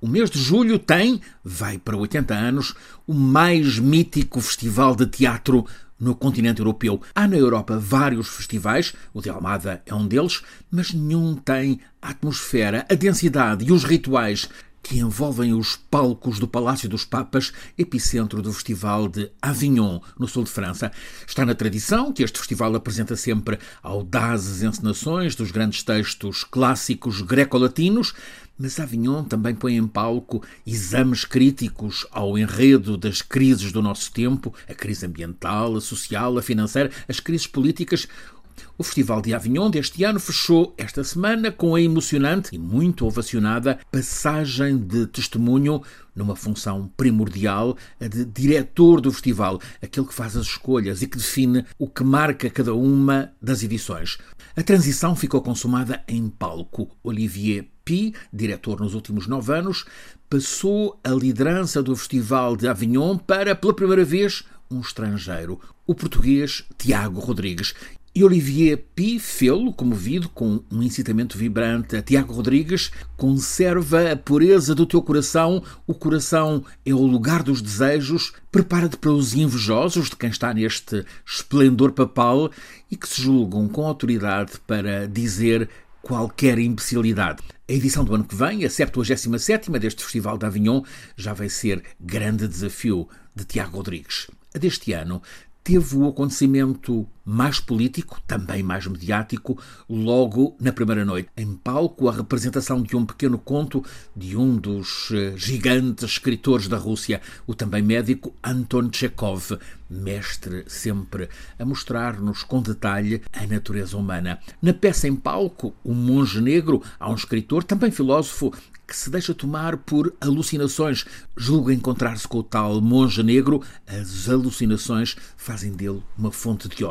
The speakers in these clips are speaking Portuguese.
o mês de julho tem, vai para 80 anos, o mais mítico festival de teatro no continente europeu. Há na Europa vários festivais, o de Almada é um deles, mas nenhum tem a atmosfera, a densidade e os rituais que envolvem os palcos do Palácio dos Papas, epicentro do Festival de Avignon, no sul de França. Está na tradição que este festival apresenta sempre audazes encenações dos grandes textos clássicos greco-latinos, mas Avignon também põe em palco exames críticos ao enredo das crises do nosso tempo, a crise ambiental, a social, a financeira, as crises políticas, o Festival de Avignon deste ano fechou esta semana com a emocionante e muito ovacionada passagem de testemunho numa função primordial, a de diretor do festival, aquele que faz as escolhas e que define o que marca cada uma das edições. A transição ficou consumada em palco. Olivier Pi, diretor nos últimos nove anos, passou a liderança do Festival de Avignon para, pela primeira vez, um estrangeiro, o português Tiago Rodrigues. E Olivier Pi, fê-lo, comovido com um incitamento vibrante a Tiago Rodrigues, conserva a pureza do teu coração, o coração é o lugar dos desejos, prepara-te para os invejosos de quem está neste esplendor papal e que se julgam com autoridade para dizer qualquer imbecilidade. A edição do ano que vem, a 77 deste Festival de Avignon, já vai ser grande desafio de Tiago Rodrigues. A deste ano teve o acontecimento mais político, também mais mediático, logo na primeira noite. Em palco, a representação de um pequeno conto de um dos eh, gigantes escritores da Rússia, o também médico Anton Chekhov, mestre sempre a mostrar-nos com detalhe a natureza humana. Na peça em palco, O Monge Negro, há um escritor, também filósofo, que se deixa tomar por alucinações. Julga encontrar-se com o tal monge negro, as alucinações fazem dele uma fonte de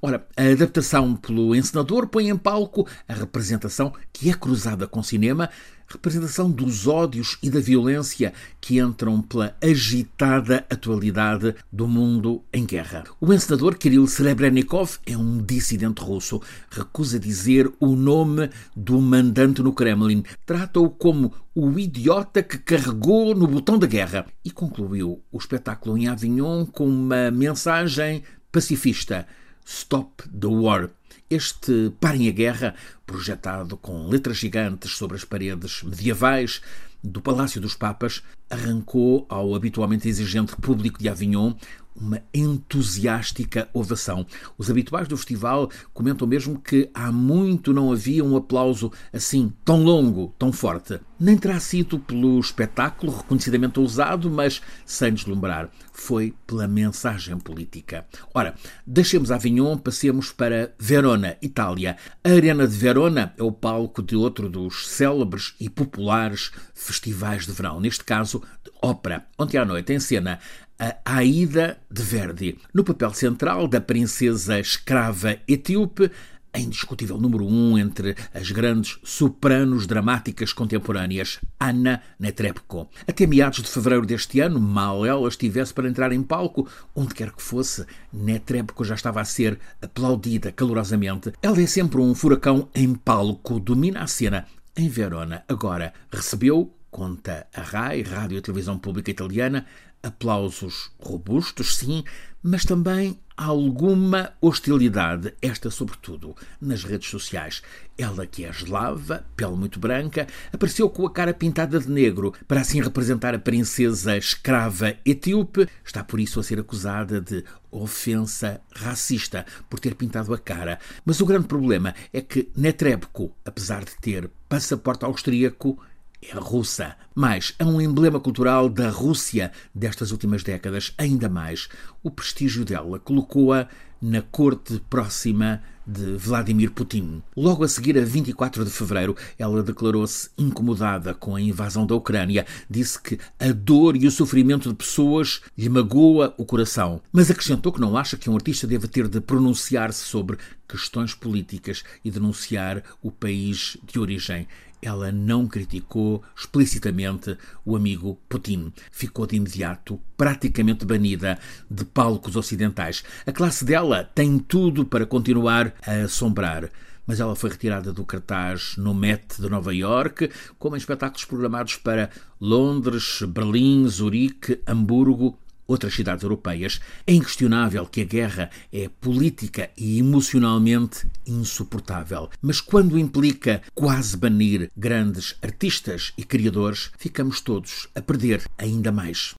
Ora, a adaptação pelo encenador põe em palco a representação que é cruzada com cinema representação dos ódios e da violência que entram pela agitada atualidade do mundo em guerra. O encenador Kirill Serebrennikov é um dissidente russo. Recusa dizer o nome do mandante no Kremlin. Trata-o como o idiota que carregou no botão da guerra. E concluiu o espetáculo em Avignon com uma mensagem pacifista. Stop the War. Este Parem a Guerra, projetado com letras gigantes sobre as paredes medievais do Palácio dos Papas, arrancou ao habitualmente exigente público de Avignon uma entusiástica ovação. Os habituais do festival comentam mesmo que há muito não havia um aplauso assim, tão longo, tão forte. Nem terá sido pelo espetáculo reconhecidamente ousado, mas sem deslumbrar. Foi pela mensagem política. Ora, deixemos Avignon, passemos para Verona, Itália. A Arena de Verona é o palco de outro dos célebres e populares festivais de verão, neste caso de ópera. Ontem à noite, em cena, a Aida de Verdi, no papel central da princesa escrava etíope, a indiscutível número um entre as grandes sopranos dramáticas contemporâneas, Anna Netrebko. Até meados de fevereiro deste ano, mal ela estivesse para entrar em palco, onde quer que fosse, Netrebko já estava a ser aplaudida calorosamente. Ela é sempre um furacão em palco, domina a cena. Em Verona, agora, recebeu conta a RAI, Rádio e Televisão Pública Italiana, aplausos robustos, sim, mas também alguma hostilidade, esta sobretudo nas redes sociais. Ela que é eslava, pele muito branca, apareceu com a cara pintada de negro para assim representar a princesa escrava etíope, está por isso a ser acusada de ofensa racista por ter pintado a cara. Mas o grande problema é que Netrebko, apesar de ter passaporte austríaco, é russa. Mas é um emblema cultural da Rússia destas últimas décadas. Ainda mais, o prestígio dela colocou-a na corte próxima de Vladimir Putin. Logo a seguir, a 24 de fevereiro, ela declarou-se incomodada com a invasão da Ucrânia. Disse que a dor e o sofrimento de pessoas lhe magoa o coração. Mas acrescentou que não acha que um artista deva ter de pronunciar-se sobre questões políticas e denunciar o país de origem ela não criticou explicitamente o amigo Putin. Ficou de imediato praticamente banida de palcos ocidentais. A classe dela tem tudo para continuar a assombrar, mas ela foi retirada do cartaz no Met de Nova York, como em espetáculos programados para Londres, Berlim, Zurique, Hamburgo outras cidades europeias, é inquestionável que a guerra é política e emocionalmente insuportável. Mas quando implica quase banir grandes artistas e criadores, ficamos todos a perder ainda mais.